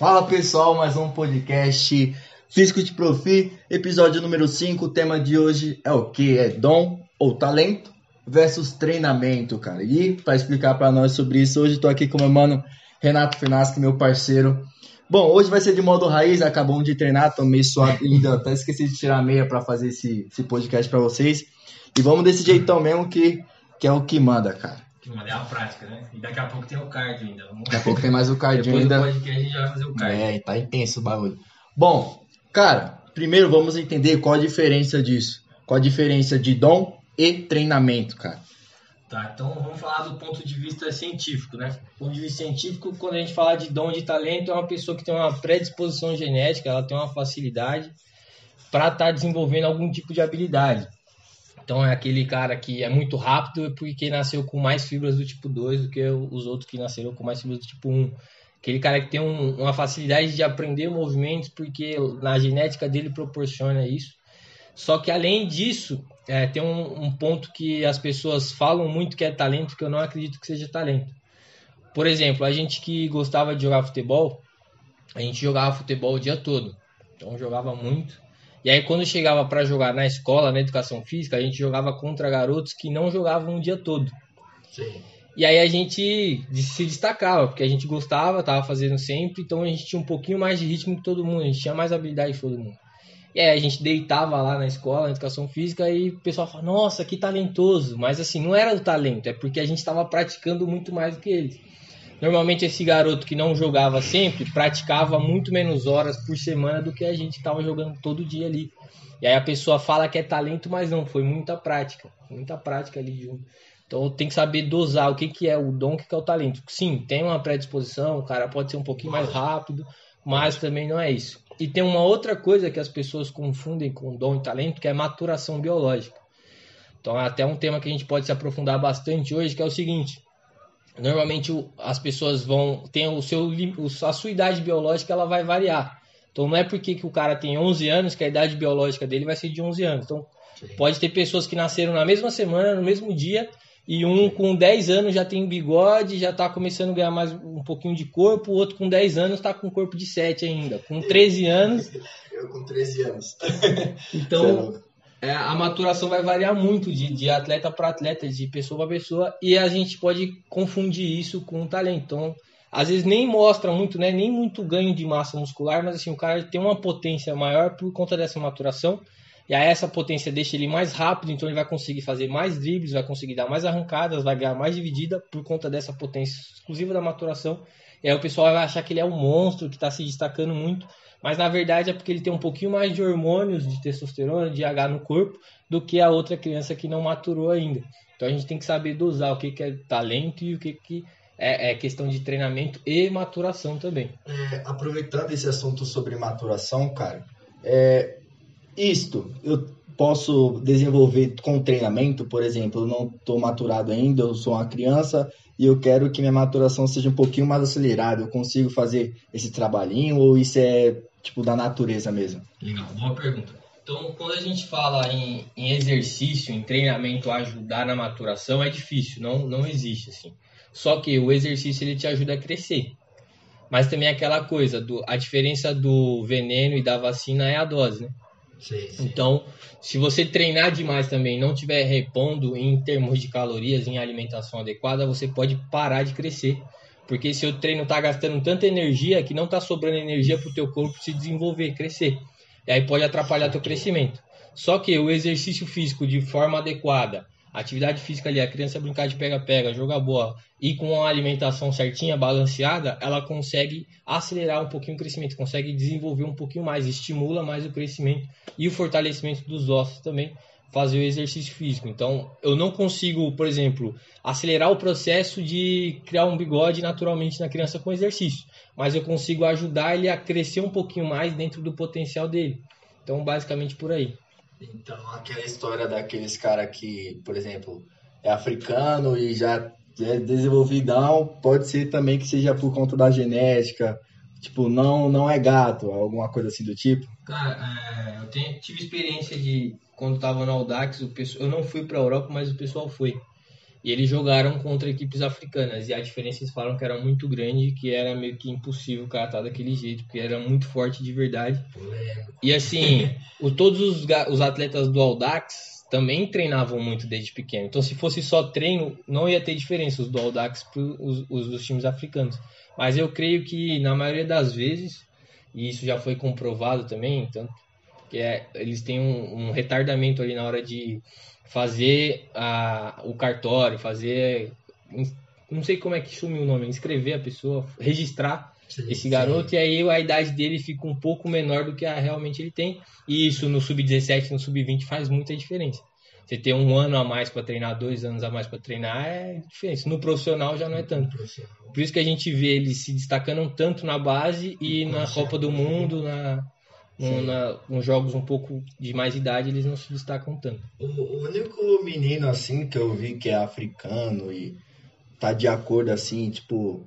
Fala pessoal, mais um podcast Físico de Profi, episódio número 5. O tema de hoje é o que? É dom ou talento versus treinamento, cara. E para explicar para nós sobre isso, hoje estou aqui com meu mano Renato Finaschi, meu parceiro. Bom, hoje vai ser de modo raiz, acabamos de treinar, tô meio suado ainda, até esqueci de tirar a meia para fazer esse, esse podcast para vocês. E vamos desse jeitão mesmo que, que é o que manda, cara. Que é a prática, né? E daqui a pouco tem o cardio ainda. Vamos... Daqui a pouco tem mais o cardio Depois ainda. do podcast a gente vai fazer o cardio. É, tá intenso o bagulho. Bom, cara, primeiro vamos entender qual a diferença disso. Qual a diferença de dom e treinamento, cara. Tá, então vamos falar do ponto de vista científico, né? Do ponto de vista científico, quando a gente fala de dom de talento, é uma pessoa que tem uma predisposição genética, ela tem uma facilidade para estar tá desenvolvendo algum tipo de habilidade. Então é aquele cara que é muito rápido porque nasceu com mais fibras do tipo 2 do que os outros que nasceram com mais fibras do tipo 1. Aquele cara que tem um, uma facilidade de aprender movimentos porque na genética dele proporciona isso. Só que além disso, é, tem um, um, ponto que as pessoas falam muito que é talento, que eu não acredito que seja talento. Por exemplo, a gente que gostava de jogar futebol, a gente jogava futebol o dia todo. Então jogava muito. E aí quando chegava para jogar na escola, na educação física, a gente jogava contra garotos que não jogavam o dia todo. Sim. E aí a gente se destacava, porque a gente gostava, tava fazendo sempre, então a gente tinha um pouquinho mais de ritmo que todo mundo, a gente tinha mais habilidade que todo mundo. E aí a gente deitava lá na escola, na educação física, e o pessoal falava, nossa, que talentoso. Mas assim, não era o talento, é porque a gente estava praticando muito mais do que eles. Normalmente esse garoto que não jogava sempre, praticava muito menos horas por semana do que a gente estava jogando todo dia ali. E aí a pessoa fala que é talento, mas não, foi muita prática. Muita prática ali junto. Então tem que saber dosar o que, que é o dom, o que, que é o talento. Sim, tem uma predisposição, o cara pode ser um pouquinho mais rápido, mas também não é isso. E tem uma outra coisa que as pessoas confundem com dom e talento, que é maturação biológica. Então é até um tema que a gente pode se aprofundar bastante hoje, que é o seguinte. Normalmente as pessoas vão tem o seu a sua idade biológica ela vai variar. Então não é porque que o cara tem 11 anos que a idade biológica dele vai ser de 11 anos. Então Sim. pode ter pessoas que nasceram na mesma semana, no mesmo dia, e um com 10 anos já tem bigode, já está começando a ganhar mais um pouquinho de corpo, o outro com 10 anos está com corpo de 7 ainda. Com 13 anos. Eu com 13 anos. então, é, a maturação vai variar muito de, de atleta para atleta, de pessoa para pessoa, e a gente pode confundir isso com talento. Então, às vezes nem mostra muito, né, nem muito ganho de massa muscular, mas assim, o cara tem uma potência maior por conta dessa maturação. E aí essa potência deixa ele mais rápido, então ele vai conseguir fazer mais dribles, vai conseguir dar mais arrancadas, vai ganhar mais dividida por conta dessa potência exclusiva da maturação. E aí o pessoal vai achar que ele é um monstro, que está se destacando muito, mas na verdade é porque ele tem um pouquinho mais de hormônios, de testosterona, de H no corpo, do que a outra criança que não maturou ainda. Então a gente tem que saber dosar o que, que é talento e o que, que é, é questão de treinamento e maturação também. É, aproveitando esse assunto sobre maturação, cara, é, isto eu posso desenvolver com treinamento, por exemplo, eu não estou maturado ainda, eu sou uma criança e eu quero que minha maturação seja um pouquinho mais acelerada. Eu consigo fazer esse trabalhinho ou isso é tipo da natureza mesmo? Legal, boa pergunta. Então, quando a gente fala em, em exercício, em treinamento ajudar na maturação, é difícil, não, não existe assim. Só que o exercício ele te ajuda a crescer. Mas também é aquela coisa, do, a diferença do veneno e da vacina é a dose, né? Sim, sim. Então, se você treinar demais também, não tiver repondo em termos de calorias, em alimentação adequada, você pode parar de crescer. Porque seu treino está gastando tanta energia que não está sobrando energia para o teu corpo se desenvolver, crescer. E aí pode atrapalhar teu crescimento. Só que o exercício físico de forma adequada, atividade física ali, a criança brincar de pega-pega, jogar bola e com a alimentação certinha, balanceada, ela consegue acelerar um pouquinho o crescimento, consegue desenvolver um pouquinho mais, estimula mais o crescimento e o fortalecimento dos ossos também, fazer o exercício físico. Então, eu não consigo, por exemplo, acelerar o processo de criar um bigode naturalmente na criança com exercício, mas eu consigo ajudar ele a crescer um pouquinho mais dentro do potencial dele. Então, basicamente por aí. Então, aquela história daqueles cara que, por exemplo, é africano e já é desenvolvidão, pode ser também que seja por conta da genética, tipo, não não é gato, alguma coisa assim do tipo. Cara, é, eu tenho, tive experiência de quando tava no Audax, o pessoal, eu não fui para a Europa, mas o pessoal foi. E eles jogaram contra equipes africanas. E a diferença eles falaram que era muito grande, que era meio que impossível cara estar daquele jeito, porque era muito forte de verdade. E assim, o, todos os, os atletas do Audax também treinavam muito desde pequeno. Então, se fosse só treino, não ia ter diferença os do Audax para os, os dos times africanos. Mas eu creio que na maioria das vezes, e isso já foi comprovado também, então, que é, eles têm um, um retardamento ali na hora de fazer a, o cartório, fazer. Não sei como é que sumiu o nome, inscrever a pessoa, registrar sim, esse garoto, sim. e aí a idade dele fica um pouco menor do que a, realmente ele tem. E isso no sub-17, no sub-20 faz muita diferença. Você ter um ano a mais para treinar, dois anos a mais para treinar é diferente. No profissional já não é tanto. Por isso que a gente vê eles se destacando tanto na base e na Copa do Mundo, na, na, uns jogos um pouco de mais idade, eles não se destacam tanto. O, único menino, assim, que eu vi que é africano e tá de acordo, assim, tipo,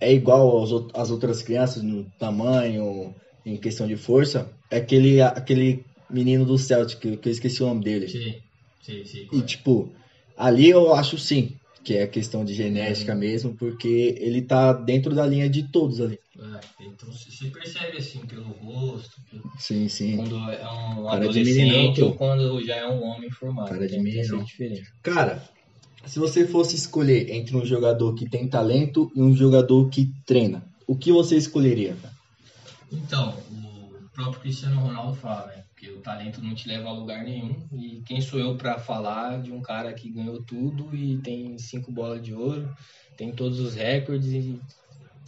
é igual aos, às outras crianças no tamanho, em questão de força, é aquele, aquele menino do Celtic, que, que eu esqueci o nome dele. Sim, sim, sim. E, tipo, ali eu acho sim, que é questão de genética é. mesmo, porque ele tá dentro da linha de todos ali. É, então se percebe assim pelo rosto, pelo... sim, sim. quando é um cara adolescente ou quando já é um homem formado. Cara de menino. diferente. Cara, se você fosse escolher entre um jogador que tem talento e um jogador que treina, o que você escolheria? Cara? Então, o próprio Cristiano Ronaldo fala, né? Porque o talento não te leva a lugar nenhum. E quem sou eu para falar de um cara que ganhou tudo e tem cinco bolas de ouro, tem todos os recordes e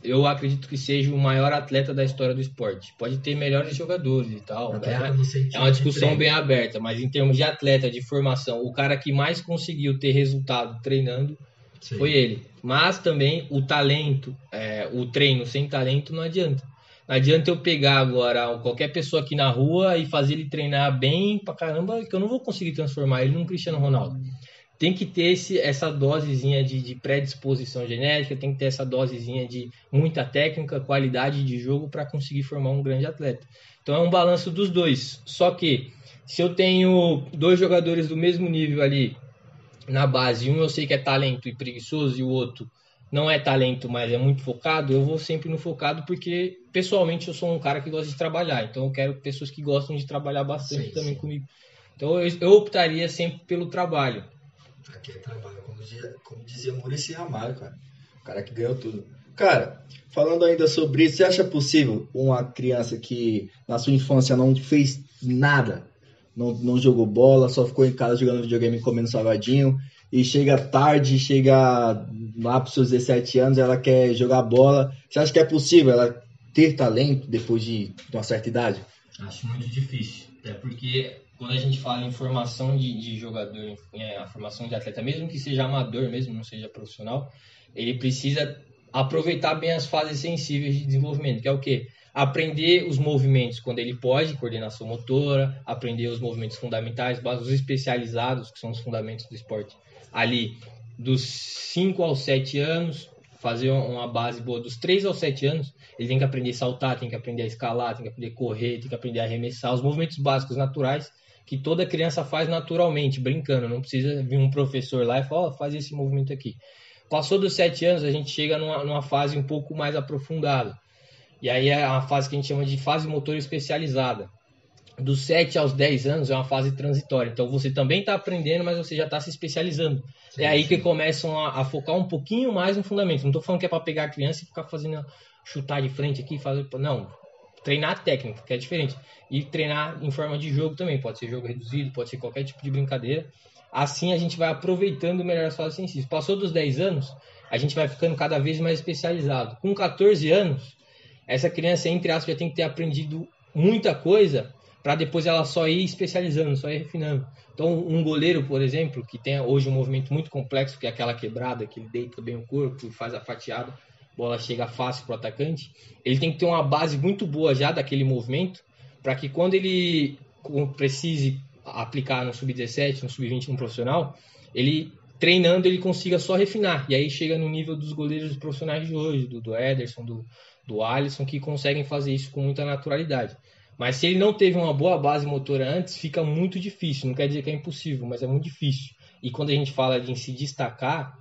eu acredito que seja o maior atleta da história do esporte. Pode ter melhores jogadores e tal. É, é uma discussão bem aberta, mas em termos de atleta, de formação, o cara que mais conseguiu ter resultado treinando Sim. foi ele. Mas também o talento, é, o treino sem talento não adianta. Não adianta eu pegar agora qualquer pessoa aqui na rua e fazer ele treinar bem pra caramba, que eu não vou conseguir transformar ele num Cristiano Ronaldo. Tem que ter esse, essa dosezinha de, de predisposição genética, tem que ter essa dosezinha de muita técnica, qualidade de jogo para conseguir formar um grande atleta. Então é um balanço dos dois. Só que se eu tenho dois jogadores do mesmo nível ali na base, um eu sei que é talento e preguiçoso e o outro não é talento, mas é muito focado, eu vou sempre no focado porque pessoalmente eu sou um cara que gosta de trabalhar, então eu quero pessoas que gostam de trabalhar bastante sim, também sim. comigo. Então eu, eu, optaria sempre pelo trabalho. Aqui é trabalho, como dizia, como dizia Muricy Ramalho, cara. O cara que ganhou tudo. Cara, falando ainda sobre isso, você acha possível uma criança que na sua infância não fez nada, não, não jogou bola, só ficou em casa jogando videogame comendo salgadinho, e chega tarde, chega lá para os seus 17 anos, ela quer jogar bola. Você acha que é possível ela ter talento depois de, uma certa idade? Acho muito difícil. Até porque quando a gente fala em formação de, de jogador, é, a formação de atleta, mesmo que seja amador, mesmo não seja profissional, ele precisa aproveitar bem as fases sensíveis de desenvolvimento, que é o quê? Aprender os movimentos quando ele pode, coordenação motora, aprender os movimentos fundamentais, os especializados, que são os fundamentos do esporte, ali dos 5 aos 7 anos, fazer uma base boa dos 3 aos 7 anos, ele tem que aprender a saltar, tem que aprender a escalar, tem que aprender a correr, tem que aprender a arremessar, os movimentos básicos naturais que toda criança faz naturalmente, brincando, não precisa vir um professor lá e falar, oh, faz esse movimento aqui. Passou dos 7 anos, a gente chega numa, numa fase um pouco mais aprofundada. E aí é uma fase que a gente chama de fase motor especializada dos 7 aos 10 anos é uma fase transitória. Então você também está aprendendo, mas você já está se especializando. Sim, é aí sim. que começam a, a, focar um pouquinho mais no fundamento. Não estou falando que é para pegar a criança e ficar fazendo chutar de frente aqui, fazer. Não. Treinar técnica, que é diferente. E treinar em forma de jogo também. Pode ser jogo reduzido, pode ser qualquer tipo de brincadeira. Assim a gente vai aproveitando melhor as fases sensíveis. Passou dos 10 anos, a gente vai ficando cada vez mais especializado. Com 14 anos, essa criança, entre aspas, já tem que ter aprendido muita coisa para depois ela só ir especializando, só ir refinando. Então, um goleiro, por exemplo, que tem hoje um movimento muito complexo, que é aquela quebrada, que ele deita bem o corpo faz a fatiada, bola chega fácil para o atacante, ele tem que ter uma base muito boa já daquele movimento, para que quando ele precise aplicar no sub-17, no sub-20, no profissional, ele treinando ele consiga só refinar. E aí chega no nível dos goleiros profissionais de hoje, do, do Ederson, do, do Alisson, que conseguem fazer isso com muita naturalidade. Mas se ele não teve uma boa base motora antes, fica muito difícil. Não quer dizer que é impossível, mas é muito difícil. E quando a gente fala de se destacar,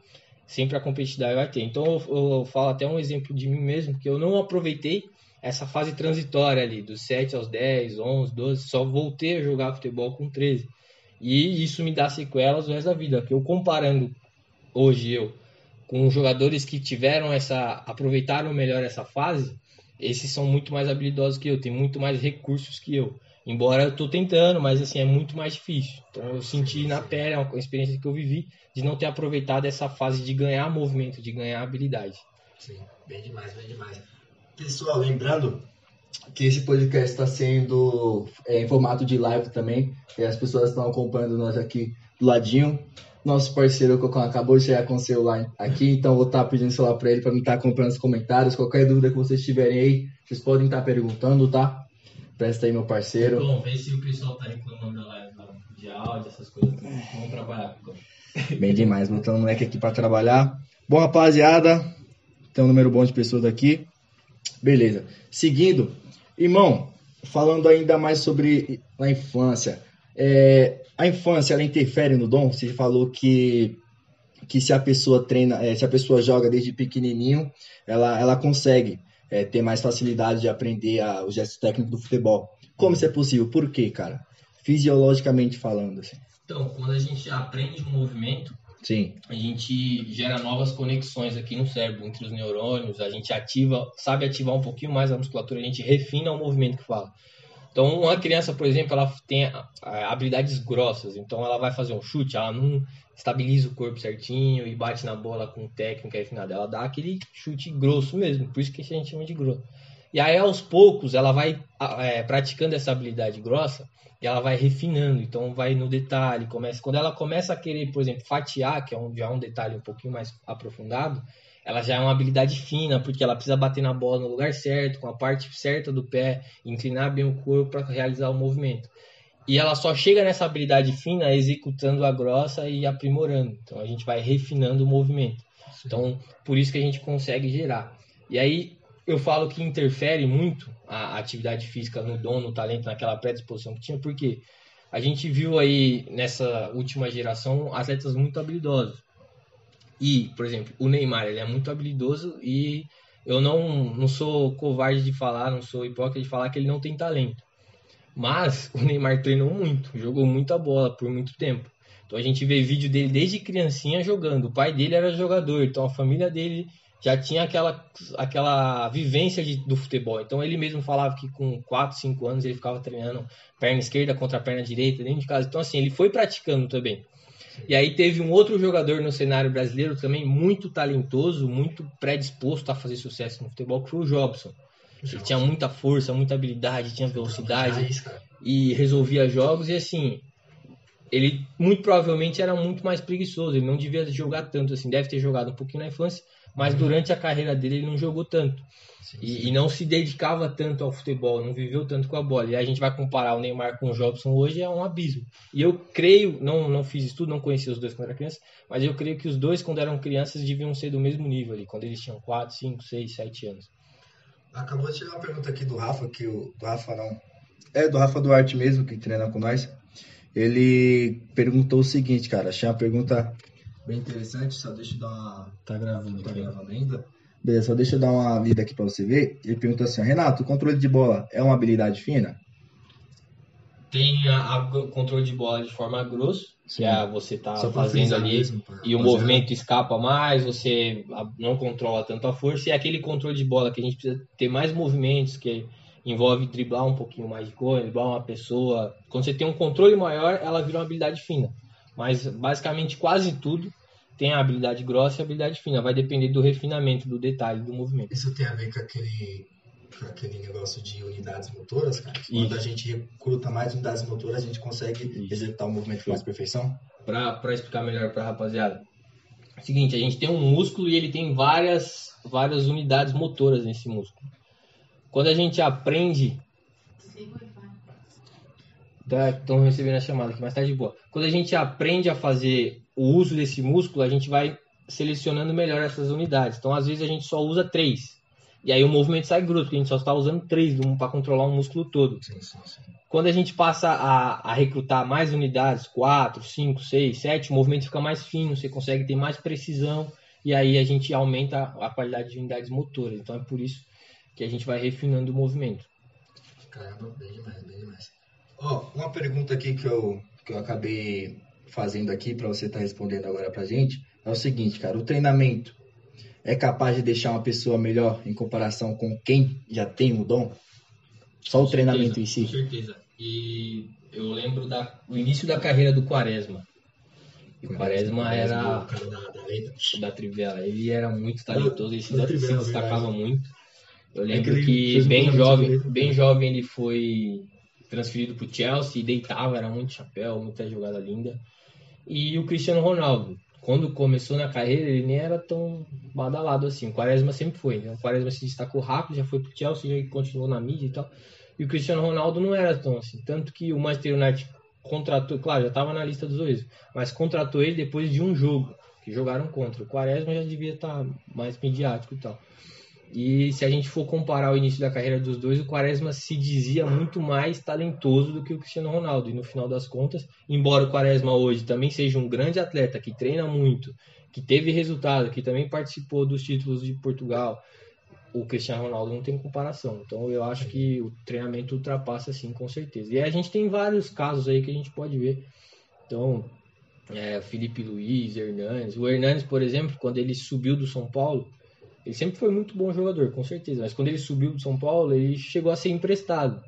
sempre a competitividade vai ter. Então eu, eu, falo até um exemplo de mim mesmo, que eu não aproveitei essa fase transitória ali, dos 7 aos 10, 11, 12, só voltei a jogar futebol com 13. E isso me dá sequelas o resto da vida, porque eu comparando hoje eu com jogadores que tiveram essa aproveitaram melhor essa fase, esses são muito mais habilidosos que eu, têm muito mais recursos que eu. Embora eu tô tentando, mas assim, é muito mais difícil. Então eu senti na pele, é uma experiência que eu vivi, de não ter aproveitado essa fase de ganhar movimento, de ganhar habilidade. Sim, bem demais, bem demais. Pessoal, lembrando que esse podcast está sendo é, em formato de live também, e as pessoas estão acompanhando nós aqui do ladinho. Nosso parceiro Cocão acabou de chegar com o celular aqui, então vou estar tá pedindo o celular para ele para me estar tá acompanhando os comentários. Qualquer dúvida que vocês tiverem aí, vocês podem estar tá perguntando, tá? Presta aí, meu parceiro. Bom, vê se o pessoal tá reclamando da live de áudio, essas coisas. Vamos trabalhar. Bem demais, botando o moleque aqui para trabalhar. Bom, rapaziada, tem um número bom de pessoas aqui. Beleza. Seguindo, irmão, falando ainda mais sobre a infância. É, a infância, ela interfere no dom? Você falou que que se a pessoa treina, é, se a pessoa joga desde pequenininho, ela, ela consegue é, ter mais facilidade de aprender a, os gestos técnicos do futebol. Como isso é possível? Por quê, cara? Fisiologicamente falando. Assim. Então, quando a gente aprende um movimento, Sim. a gente gera novas conexões aqui no cérebro, entre os neurônios, a gente ativa, sabe ativar um pouquinho mais a musculatura, a gente refina o movimento que fala. Então, uma criança, por exemplo, ela tem habilidades grossas, então ela vai fazer um chute, ela não estabiliza o corpo certinho e bate na bola com técnica refinada. Ela dá aquele chute grosso mesmo, por isso que a gente chama de grosso. E aí, aos poucos, ela vai é, praticando essa habilidade grossa e ela vai refinando. Então, vai no detalhe. Começa, quando ela começa a querer, por exemplo, fatiar, que é um, já é um detalhe um pouquinho mais aprofundado, ela já é uma habilidade fina, porque ela precisa bater na bola no lugar certo, com a parte certa do pé, inclinar bem o corpo para realizar o movimento. E ela só chega nessa habilidade fina executando a grossa e aprimorando. Então a gente vai refinando o movimento. Então por isso que a gente consegue gerar. E aí eu falo que interfere muito a atividade física no dom, no talento, naquela predisposição que tinha, porque a gente viu aí nessa última geração atletas muito habilidosos. E, por exemplo, o Neymar, ele é muito habilidoso e eu não, não sou covarde de falar, não sou hipócrita de falar que ele não tem talento. Mas o Neymar treinou muito, jogou muita bola por muito tempo. Então a gente vê vídeo dele desde criancinha jogando. O pai dele era jogador, então a família dele já tinha aquela, aquela vivência de, do futebol. Então ele mesmo falava que com 4, 5 anos ele ficava treinando perna esquerda contra perna direita dentro de casa. Então assim, ele foi praticando também. E aí teve um outro jogador no cenário brasileiro também muito talentoso, muito predisposto a fazer sucesso no futebol, que foi o Jobson. Ele tinha muita força, muita habilidade, tinha velocidade e resolvia jogos. E assim, ele muito provavelmente era muito mais preguiçoso. Ele não devia jogar tanto assim. Deve ter jogado um pouquinho na infância, mas uhum. durante a carreira dele ele não jogou tanto. Sim, e, sim. e, não se dedicava tanto ao futebol, não viveu tanto com a bola. E a gente vai comparar o Neymar com o Jobson hoje, é um abismo. E eu creio, não, não fiz estudo, não conhecia os dois quando era criança, mas eu creio que os dois, quando eram crianças, deviam ser do mesmo nível ali, quando eles tinham 4, 5, 6, 7 anos. Acabou de chegar uma pergunta aqui do Rafa, que o do Rafa não. É do Rafa Duarte mesmo, que treina com nós. Ele perguntou o seguinte, cara. Achei uma pergunta bem interessante. Só deixa eu dar uma. Tá gravando, tá gravando ainda. Beleza, só deixa eu dar uma lida aqui para você ver. Ele perguntou assim: Renato, o controle de bola é uma habilidade fina? Tem a, a controle de bola de forma grosso, Sim. que é você tá Só fazendo ali mesmo, e o movimento escapa mais, você não controla tanto a força, e é aquele controle de bola que a gente precisa ter mais movimentos, que envolve driblar um pouquinho mais de coisa, driblar uma pessoa. Quando você tem um controle maior, ela vira uma habilidade fina. Mas basicamente quase tudo tem a habilidade grossa e a habilidade fina. Vai depender do refinamento, do detalhe do movimento. Isso tem a ver com aquele aquele negócio de unidades motoras, cara. Quando a gente recruta mais unidades motoras, a gente consegue Isso. executar o movimento com mais perfeição. Para explicar melhor para a rapaziada. Seguinte, a gente tem um músculo e ele tem várias, várias unidades motoras nesse músculo. Quando a gente aprende. Tá, estão recebendo a chamada aqui, mas tá de boa. Quando a gente aprende a fazer o uso desse músculo, a gente vai selecionando melhor essas unidades. Então, às vezes, a gente só usa três E aí o movimento sai grosso, porque a gente só está usando três para controlar um músculo todo. Sim, sim, sim. Quando a gente passa a, a, recrutar mais unidades, quatro, cinco, seis, sete, o movimento fica mais fino, você consegue ter mais precisão e aí a gente aumenta a qualidade de unidades motoras. Então é por isso que a gente vai refinando o movimento. Caramba, bem demais, bem demais. Ó, uma pergunta aqui que eu, que eu acabei fazendo aqui para você estar tá respondendo agora pra gente é o seguinte, cara, o treinamento é capaz de deixar uma pessoa melhor em comparação com quem já tem o dom? Só o treinamento em si? Com certeza. E eu lembro da, do início da carreira do Quaresma. O Quaresma era da, da, da Trivela. Ele era muito talentoso, ele se, se destacava muito. Eu é lembro é que, que bem jovem, bem jovem ele foi transferido para o Chelsea, deitava, era muito chapéu, muita jogada linda. E o Cristiano Ronaldo, quando começou na carreira, ele nem era tão badalado assim. O Quaresma sempre foi. Né? O Quaresma se destacou rápido, já foi pro Chelsea, já continuou na mídia e tal. E o Cristiano Ronaldo não era tão assim. Tanto que o Manchester United contratou, claro, já estava na lista dos dois, mas contratou ele depois de um jogo, que jogaram contra. O Quaresma já devia estar tá mais midiático e tal. E se a gente for comparar o início da carreira dos dois, o Quaresma se dizia muito mais talentoso do que o Cristiano Ronaldo. E no final das contas, embora o Quaresma hoje também seja um grande atleta que treina muito, que teve resultado, que também participou dos títulos de Portugal, o Cristiano Ronaldo não tem comparação. Então eu acho que o treinamento ultrapassa sim, com certeza. E a gente tem vários casos aí que a gente pode ver. Então, é, Felipe Luiz, Hernandes. O Hernandes, por exemplo, quando ele subiu do São Paulo, ele sempre foi muito bom jogador, com certeza. Mas quando ele subiu do São Paulo, ele chegou a ser emprestado.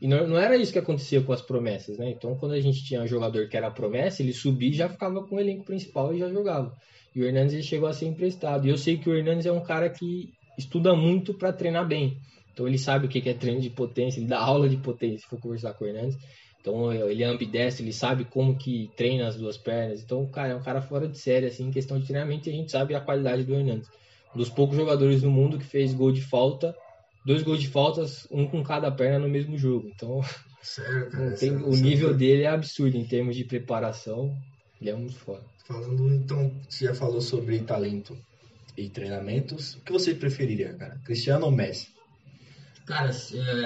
E não, não era isso que acontecia com as promessas, né? Então, quando a gente tinha um jogador que era promessa, ele subia e já ficava com o elenco principal e já jogava. E o Hernandes ele chegou a ser emprestado. E eu sei que o Hernandes é um cara que estuda muito para treinar bem. Então, ele sabe o que é treino de potência, ele dá aula de potência, se for conversar com o Hernandes. Então, ele é ambidestro, ele sabe como que treina as duas pernas. Então, cara é um cara fora de série, assim, em questão de treinamento, e a gente sabe a qualidade do Hernandes um dos poucos jogadores do mundo que fez gol de falta, dois gols de faltas, um com cada perna no mesmo jogo. Então, cara, tem, sério, o nível sério. dele é absurdo em termos de preparação. Ele é muito foda. Falando então, você já falou sobre talento e treinamentos. O que você preferiria, cara? Cristiano ou Messi? Cara,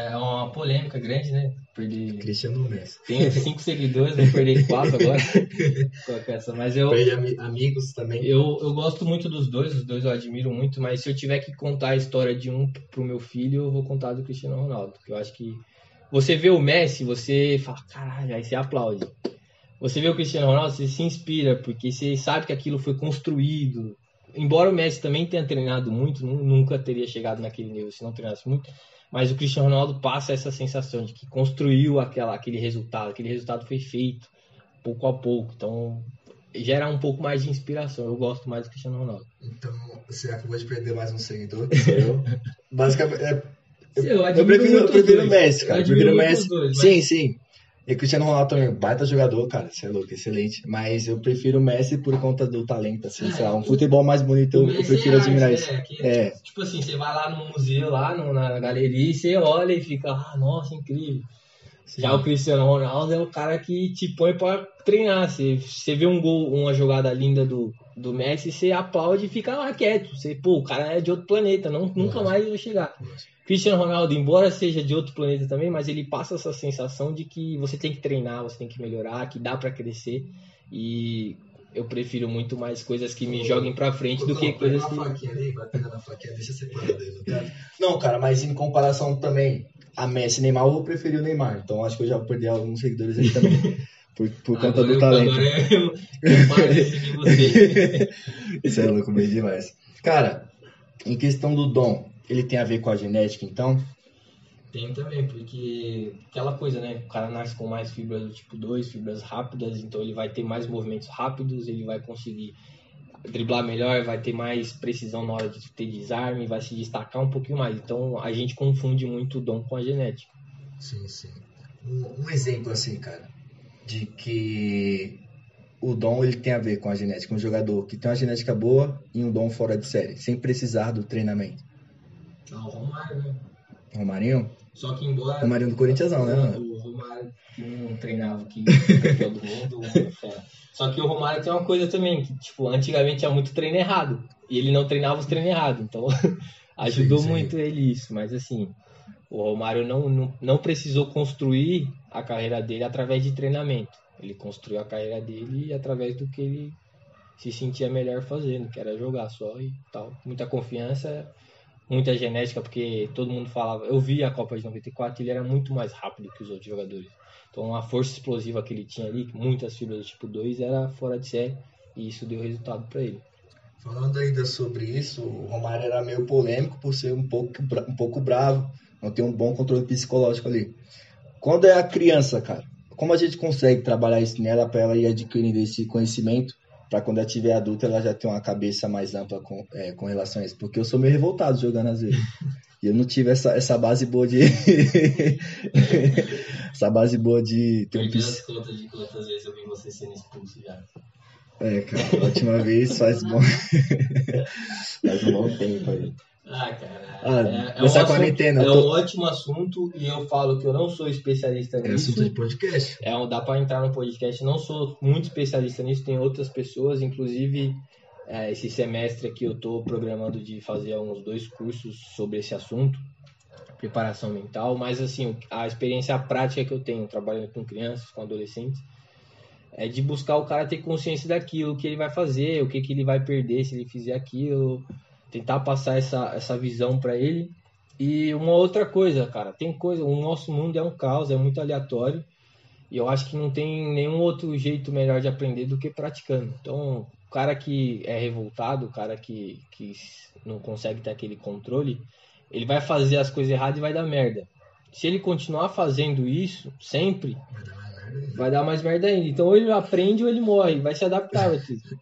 é uma polêmica grande, né? Perdi. Cristiano Messi. Tenho cinco seguidores, vou perder quatro agora. essa. Mas eu. Perdi amigos também. Eu, eu gosto muito dos dois, os dois eu admiro muito, mas se eu tiver que contar a história de um pro meu filho, eu vou contar do Cristiano Ronaldo. Porque eu acho que. Você vê o Messi, você fala, caralho, aí você aplaude. Você vê o Cristiano Ronaldo, você se inspira, porque você sabe que aquilo foi construído. Embora o Messi também tenha treinado muito, nunca teria chegado naquele nível se não treinasse muito mas o Cristiano Ronaldo passa essa sensação de que construiu aquela, aquele resultado, aquele resultado foi feito pouco a pouco, então gera um pouco mais de inspiração. Eu gosto mais do Cristiano Ronaldo. Então você acabou de perder mais um seguidor, eu. Basicamente, é, eu, eu, eu prefiro, eu prefiro o Messi, cara. Eu prefiro o Messi. Dois, sim, mas... sim. E Cristiano Ronaldo também, baita jogador, cara, você é louco, excelente. Mas eu prefiro o Messi por conta do talento, assim, é, sei lá, um futebol mais bonito, eu, prefiro é admirar arte, isso. É, que, é. Tipo assim, você vai lá no museu, lá no, na galeria, e você olha e fica, ah, nossa, incrível. Sim. Já o Cristiano Ronaldo é o cara que te põe para treinar. Você, você vê um gol, uma jogada linda do, do Messi, você aplaude e fica lá quieto. Você, pô, o cara é de outro planeta, não, nunca mais vai chegar. Nossa. Cristiano Ronaldo, embora seja de outro planeta também, mas ele passa essa sensação de que você tem que treinar, você tem que melhorar, que dá para crescer. E eu prefiro muito mais coisas que me joguem para frente do que coisas que. Faquinha ali, batendo na faquinha, deixa separado aí, tá? Não, cara, mas em comparação também a Messi e Neymar, eu vou preferir o Neymar. Então acho que eu já perdi alguns seguidores aí também. Por, por conta agora do eu, talento. Eu, eu você. Isso é louco, bem demais. Cara, em questão do dom, ele tem a ver com a genética, então? Tem também, porque aquela coisa, né? O cara nasce com mais fibras do tipo 2, fibras rápidas, então ele vai ter mais movimentos rápidos, ele vai conseguir driblar melhor, vai ter mais precisão na hora de ter desarme, vai se destacar um pouquinho mais. Então a gente confunde muito o dom com a genética. Sim, sim. Um, um exemplo assim, cara, de que o dom ele tem a ver com a genética. Um jogador que tem uma genética boa e um dom fora de série, sem precisar do treinamento. Não, o Romário, né? Romarinho? Só que embora. Romarinho do Corinthians não, né? O Romário não treinava aqui, campeão do mundo, Só que o Romário tem uma coisa também, que, tipo, antigamente tinha muito treino errado. E ele não treinava os treinos errados. Então, ajudou sim, sim. muito ele isso, mas assim, o Romário não, não, não precisou construir a carreira dele através de treinamento. Ele construiu a carreira dele através do que ele se sentia melhor fazendo, que era jogar só e tal. Muita confiança, muita genética, porque todo mundo falava. Eu vi a Copa de 94 ele era muito mais rápido que os outros jogadores. Então a força explosiva que ele tinha ali, muitas fibras do tipo 2, era fora de série e isso deu resultado para ele. Falando ainda sobre isso, o Romário era meio polêmico por ser um pouco, um pouco bravo, não ter um bom controle psicológico ali. Quando é a criança, cara, como a gente consegue trabalhar isso nela para ela ir adquirindo esse conhecimento para quando ela tiver adulta ela já ter uma cabeça mais ampla com, é, com relação a isso. Porque eu sou meio revoltado jogando às vezes. E eu não tive essa, essa base boa de. essa base boa de. Ter Perdi um... as contas de quantas vezes eu vi você sendo expulso já. É, cara, a última vez faz bom. faz um bom tempo aí. Ah, cara. Ah, é, é, um assunto, quarentena. É tô... um ótimo assunto e eu falo que eu não sou especialista nisso. É assunto de podcast. É, dá para entrar no podcast. Não sou muito especialista nisso, tem outras pessoas, inclusive é, esse semestre aqui eu estou programando de fazer uns dois cursos sobre esse assunto, preparação mental, mas assim, a experiência prática que eu tenho trabalhando com crianças, com adolescentes, é de buscar o cara ter consciência daquilo que ele vai fazer, o que, que ele vai perder se ele fizer aquilo, tentar passar essa, essa visão para ele. E uma outra coisa, cara, tem coisa, o nosso mundo é um caos, é muito aleatório, e eu acho que não tem nenhum outro jeito melhor de aprender do que praticando. Então, o cara que é revoltado, o cara que, que não consegue ter aquele controle, ele vai fazer as coisas erradas e vai dar merda. Se ele continuar fazendo isso sempre, vai dar mais merda ainda. Então, ou ele aprende ou ele morre, vai se adaptar.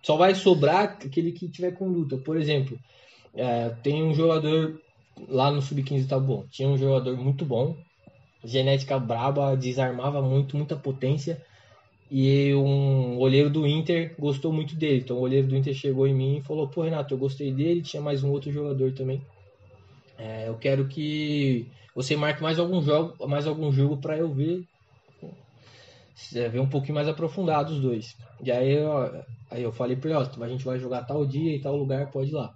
Só vai sobrar aquele que tiver conduta. Por exemplo, é, tem um jogador lá no Sub-15 tá bom. Tinha um jogador muito bom, genética braba, desarmava muito, muita potência. E um olheiro do Inter gostou muito dele. Então o olheiro do Inter chegou em mim e falou: Pô, Renato, eu gostei dele. Tinha mais um outro jogador também. É, eu quero que você marque mais algum jogo, mais algum jogo para eu ver, ver um pouquinho mais aprofundado os dois. E aí, ó, aí eu falei para ele: Ó, a gente vai jogar tal dia e tal lugar, pode ir lá.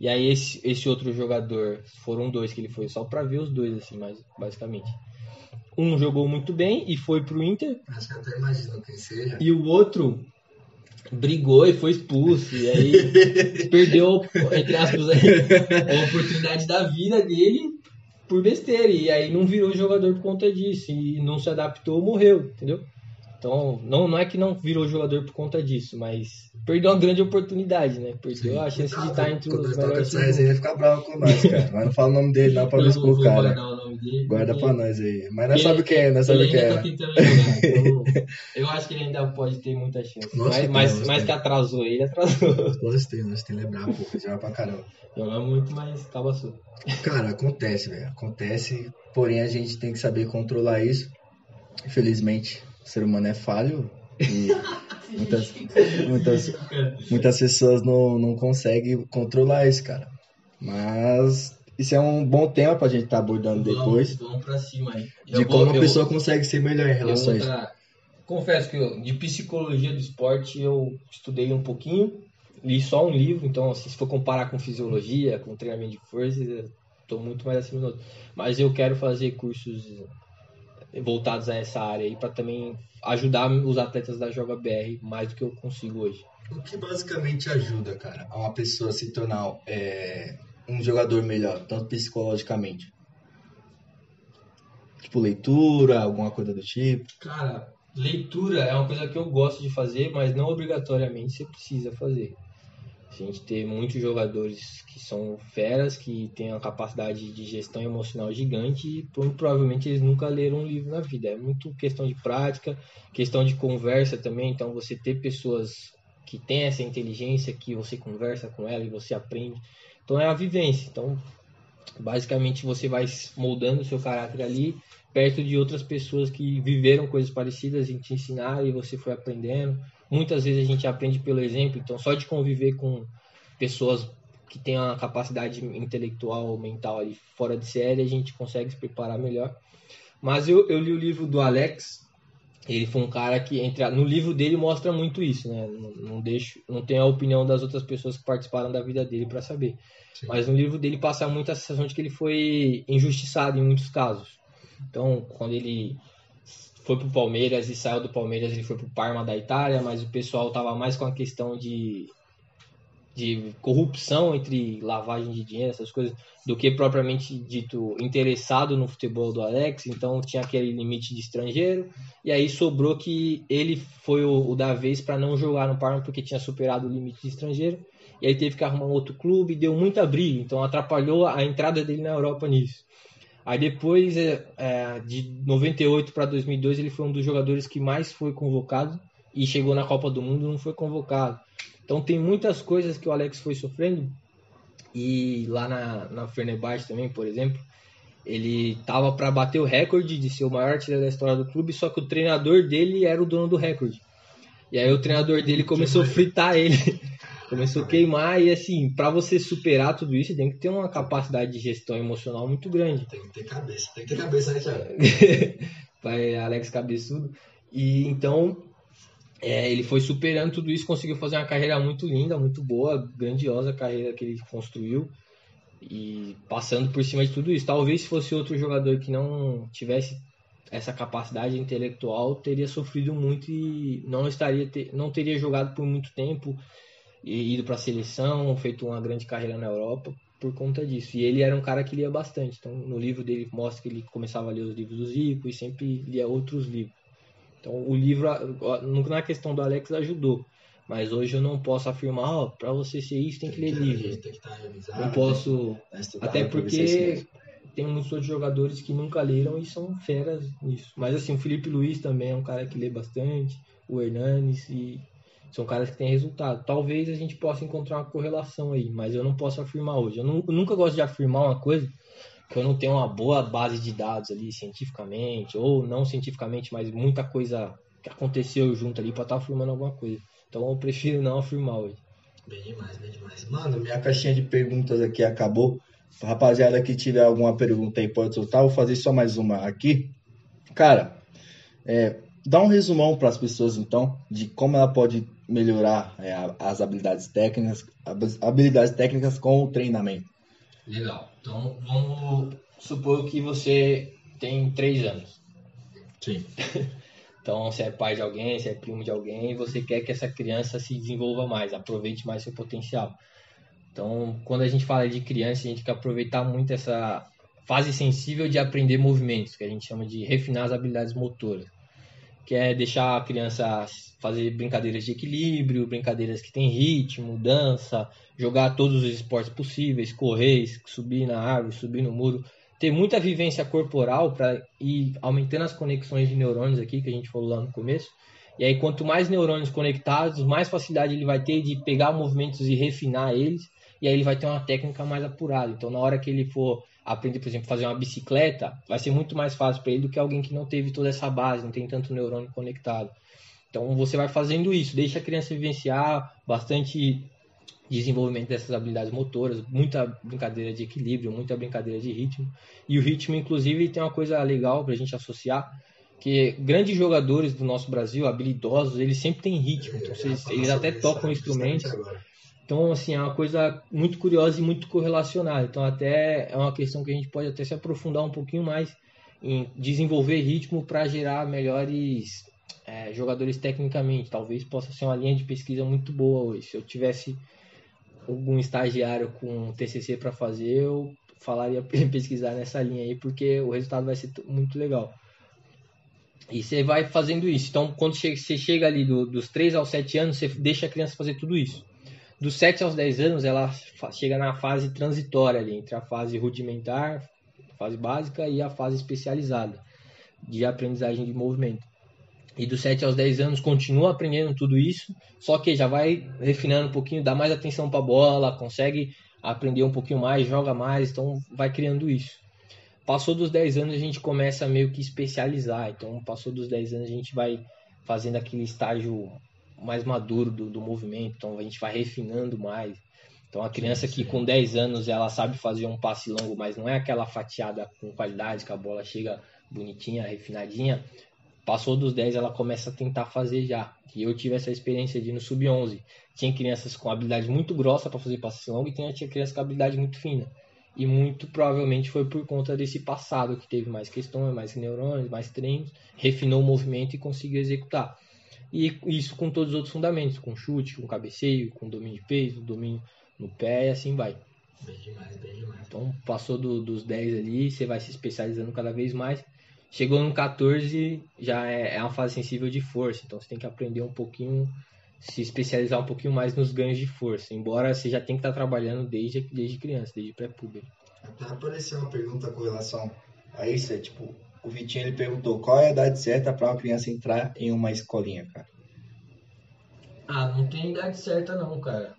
E aí esse, esse outro jogador, foram dois que ele foi só para ver os dois, assim, mas, basicamente. Um jogou muito bem e foi pro Inter. Acho que até imagino quem seja. E o outro brigou e foi expulso. E aí perdeu, entre aspas, a oportunidade da vida dele por besteira. E aí não virou jogador por conta disso. E não se adaptou, morreu, entendeu? Então, não, não é que não virou jogador por conta disso, mas perdeu uma grande oportunidade, né? Perdeu Sim. a chance de estar entre os melhores. Essa resenha ficar bravo com nós, cara. Mas não fala o nome dele, não, pra ver se o cara. Guarda pra nós aí. Mas não sabe quem é, não sabe quem é. Tá então, eu acho que ele ainda pode ter muita chance. Nossa, mas, mas, mas que atrasou ele, atrasou. Nós tem, nós tem que lembrar, pô, joga pra caramba. Joga muito, mas tava sua. Cara, acontece, velho. Acontece, porém a gente tem que saber controlar isso. Infelizmente, ser humano é falho e muitas, muitas, muitas pessoas não, não conseguem controlar isso, cara. Mas isso é um bom tema pra gente estar tá abordando vamos, depois. Vamos pra cima aí. de como uma pessoa consegue ser melhor em relação a isso. Confesso que eu, de psicologia do esporte eu estudei um pouquinho, li só um livro, então assim, se for comparar com fisiologia, com treinamento de forças, eu tô muito mais acima do outro. Mas eu quero fazer cursos voltados a essa área aí para também ajudar os atletas da Joga BR mais do que eu consigo hoje. O que basicamente ajuda, cara, a uma pessoa se tornar é, um jogador melhor, tanto psicologicamente? Tipo leitura, alguma coisa do tipo? Cara, leitura é uma coisa que eu gosto de fazer, mas não obrigatoriamente você precisa fazer. A gente tem muitos jogadores que são feras, que têm uma capacidade de gestão emocional gigante e provavelmente eles nunca leram um livro na vida. É muito questão de prática, questão de conversa também. Então, você ter pessoas que têm essa inteligência, que você conversa com ela e você aprende. Então, é a vivência. Então, basicamente, você vai moldando o seu caráter ali perto de outras pessoas que viveram coisas parecidas e te ensinaram e você foi aprendendo. Muitas vezes a gente aprende pelo exemplo, então só de conviver com pessoas que têm uma capacidade intelectual, mental ali fora de série, a gente consegue se preparar melhor. Mas eu, eu li o livro do Alex, ele foi um cara que entra no livro dele mostra muito isso, né? Não, não deixo, não tenho a opinião das outras pessoas que participaram da vida dele para saber. Sim. Mas no livro dele passa muito a sensação de que ele foi injustiçado em muitos casos. Então, quando ele foi pro Palmeiras e saiu do Palmeiras, ele foi pro Parma da Itália, mas o pessoal tava mais com a questão de de corrupção entre lavagem de dinheiro, essas coisas, do que propriamente dito interessado no futebol do Alex. Então tinha aquele limite de estrangeiro. E aí sobrou que ele foi o, o da vez para não jogar no Parma porque tinha superado o limite de estrangeiro. E aí teve que arrumar um outro clube, deu muita briga. Então atrapalhou a entrada dele na Europa nisso. Aí depois, é, é de 98 para 2002, ele foi um dos jogadores que mais foi convocado e chegou na Copa do Mundo não foi convocado. Então tem muitas coisas que o Alex foi sofrendo e lá na, na Fenerbahçe também, por exemplo, ele tava para bater o recorde de ser o maior artilheiro da história do clube, só que o treinador dele era o dono do recorde. E aí o treinador dele começou a fritar ele, começou a queimar e assim, para você superar tudo isso, tem que ter uma capacidade de gestão emocional muito grande. Tem que ter cabeça, tem que ter cabeça, né, Thiago? Vai Alex cabeçudo. E então é, ele foi superando tudo isso, conseguiu fazer uma carreira muito linda, muito boa, grandiosa carreira que ele construiu e passando por cima de tudo isso. Talvez se fosse outro jogador que não tivesse essa capacidade intelectual, teria sofrido muito e não estaria não teria jogado por muito tempo ido para a seleção, feito uma grande carreira na Europa por conta disso. E ele era um cara que lia bastante. Então, no livro dele mostra que ele começava a ler os livros do Zico e sempre lia outros livros. Então o livro, na questão do Alex, ajudou. Mas hoje eu não posso afirmar, ó, oh, para você ser isso tem que ler livro. Tem que estar revisado, não posso. Até porque tem muitos outros jogadores que nunca leram e são feras nisso. Mas assim, o Felipe Luiz também é um cara que lê bastante, o Hernanes, e são caras que têm resultado. Talvez a gente possa encontrar uma correlação aí, mas eu não posso afirmar hoje. Eu, não, eu nunca gosto de afirmar uma coisa que eu não tenho uma boa base de dados ali cientificamente, ou não cientificamente, mas muita coisa que aconteceu junto ali para estar tá afirmando alguma coisa. Então eu prefiro não afirmar hoje. Bem demais, bem demais. Mano, minha caixinha de perguntas aqui acabou. Rapaziada que tiver alguma pergunta aí pode soltar. Vou fazer só mais uma aqui. Cara, é, dá um resumão para as pessoas então de como ela pode melhorar é, as habilidades técnicas, habilidades técnicas com o treinamento. Legal. Então, vamos supor que você tem três anos. Sim. então, você é pai de alguém, você é primo de alguém, e você quer que essa criança se desenvolva mais, aproveite mais seu potencial. Então, quando a gente fala de criança, a gente quer aproveitar muito essa fase sensível de aprender movimentos, que a gente chama de refinar as habilidades motoras que é deixar a criança fazer brincadeiras de equilíbrio, brincadeiras que tem ritmo, dança, jogar todos os esportes possíveis, correr, subir na árvore, subir no muro, ter muita vivência corporal para ir aumentando as conexões de neurônios aqui que a gente falou lá no começo. E aí quanto mais neurônios conectados, mais facilidade ele vai ter de pegar movimentos e refinar eles, e aí ele vai ter uma técnica mais apurada. Então na hora que ele for aprender, por exemplo, fazer uma bicicleta, vai ser muito mais fácil para ele do que alguém que não teve toda essa base, não tem tanto neurônio conectado. Então você vai fazendo isso, deixa a criança vivenciar bastante desenvolvimento dessas habilidades motoras, muita brincadeira de equilíbrio, muita brincadeira de ritmo. E o ritmo, inclusive, tem uma coisa legal para a gente associar, que grandes jogadores do nosso Brasil, habilidosos, eles sempre têm ritmo. Então, eles, eles até tocam instrumentos. Então, assim, é uma coisa muito curiosa e muito correlacionada. Então, até é uma questão que a gente pode até se aprofundar um pouquinho mais em desenvolver ritmo para gerar melhores é, jogadores tecnicamente. Talvez possa ser uma linha de pesquisa muito boa hoje. Se eu tivesse algum estagiário com TCC para fazer, eu falaria para pesquisar nessa linha aí, porque o resultado vai ser muito legal. E você vai fazendo isso. Então, quando você chega ali do, dos 3 aos 7 anos, você deixa a criança fazer tudo isso dos 7 aos 10 anos, ela chega na fase transitória ali, entre a fase rudimentar, fase básica, e a fase especializada de aprendizagem de movimento. E dos 7 aos 10 anos continua aprendendo tudo isso, só que já vai refinando um pouquinho, dá mais atenção para a bola, consegue aprender um pouquinho mais, joga mais, então vai criando isso. Passou dos 10 anos a gente começa meio que especializar, então passou dos 10 anos a gente vai fazendo aquele estágio mais maduro do, do movimento, então a gente vai refinando mais. Então a criança que com 10 anos ela sabe fazer um passe longo, mas não é aquela fatiada com qualidade que a bola chega bonitinha, refinadinha. Passou dos 10, ela começa a tentar fazer já. E eu tive essa experiência de no sub-11. Tinha crianças com habilidade muito grossa para fazer passe longo e tinha, tinha crianças com habilidade muito fina. E muito provavelmente foi por conta desse passado que teve mais questões, mais neurônios, mais treinos, refinou o movimento e conseguiu executar. E isso com todos os outros fundamentos, com chute, com cabeceio, com domínio de peso, domínio no pé e assim vai. Bem demais, bem demais. Então passou do, dos 10 ali, você vai se especializando cada vez mais. Chegou no 14, já é, é uma fase sensível de força, então você tem que aprender um pouquinho, se especializar um pouquinho mais nos ganhos de força, embora você já tenha que estar trabalhando desde, desde criança, desde pré-público. Até apareceu uma pergunta com relação a isso, é tipo, o Vitinho ele perguntou qual é a idade certa para uma criança entrar em uma escolinha, cara. Ah, não tem idade certa não, cara.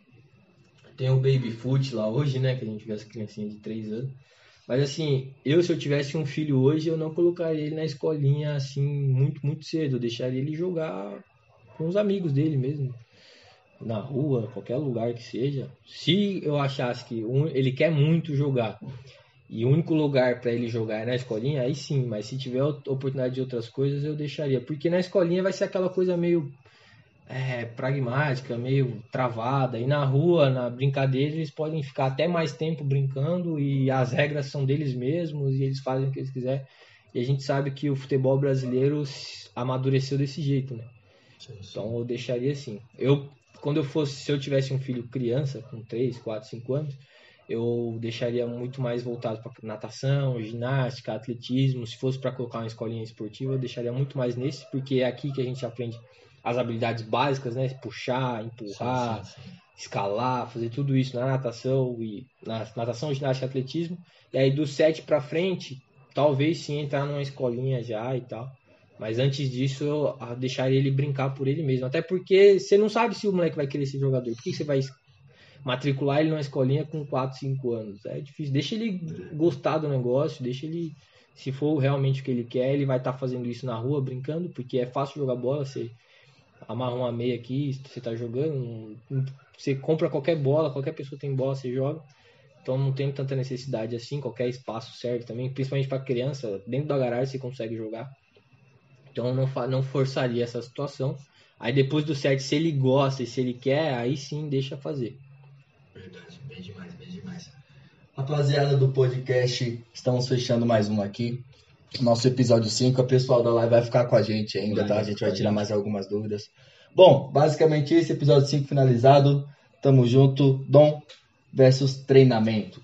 Tem o baby foot lá hoje, né, que a gente vê as criancinhas de 3 anos. Mas assim, eu se eu tivesse um filho hoje, eu não colocaria ele na escolinha assim muito, muito cedo. Eu deixaria ele jogar com os amigos dele mesmo. Na rua, qualquer lugar que seja. Se eu achasse que um, ele quer muito jogar e o único lugar para ele jogar é na escolinha, aí sim, mas se tiver oportunidade de outras coisas, eu deixaria. Porque na escolinha vai ser aquela coisa meio é, pragmática, meio travada. E na rua, na brincadeira, eles podem ficar até mais tempo brincando e as regras são deles mesmos e eles fazem o que eles quiserem. E a gente sabe que o futebol brasileiro amadureceu desse jeito, né? Sim, sim. Então eu deixaria assim. Eu, quando eu fosse, se eu tivesse um filho criança, com 3, 4, 5 anos, eu deixaria muito mais voltado para natação, ginástica, atletismo. Se fosse para colocar uma escolinha esportiva, eu deixaria muito mais nesse, porque é aqui que a gente aprende as habilidades básicas, né? Puxar, empurrar, sim, sim, sim. escalar, fazer tudo isso na natação e na natação, ginástica, atletismo. E aí do 7 para frente, talvez sim entrar numa escolinha já e tal. Mas antes disso, eu deixaria ele brincar por ele mesmo. Até porque você não sabe se o moleque vai querer ser jogador. Por que você vai matricular ele numa escolinha com 4, 5 anos? É difícil. Deixa ele gostar do negócio, deixa ele. Se for realmente o que ele quer, ele vai estar tá fazendo isso na rua, brincando, porque é fácil jogar bola. Você amarra uma meia aqui, você tá jogando, você compra qualquer bola, qualquer pessoa tem bola, você joga. Então não tem tanta necessidade assim, qualquer espaço serve também, principalmente para criança, dentro da garagem você consegue jogar. Então não, não forçaria essa situação. Aí depois do set, se ele gosta e se ele quer, aí sim deixa fazer. Verdade, bem demais, bem demais. Rapaziada do podcast, estamos fechando mais um aqui nosso episódio 5. A pessoal da live vai ficar com a gente ainda, tá? A gente vai tirar mais algumas dúvidas. Bom, basicamente esse episódio 5 finalizado. Tamo junto. Dom versus treinamento.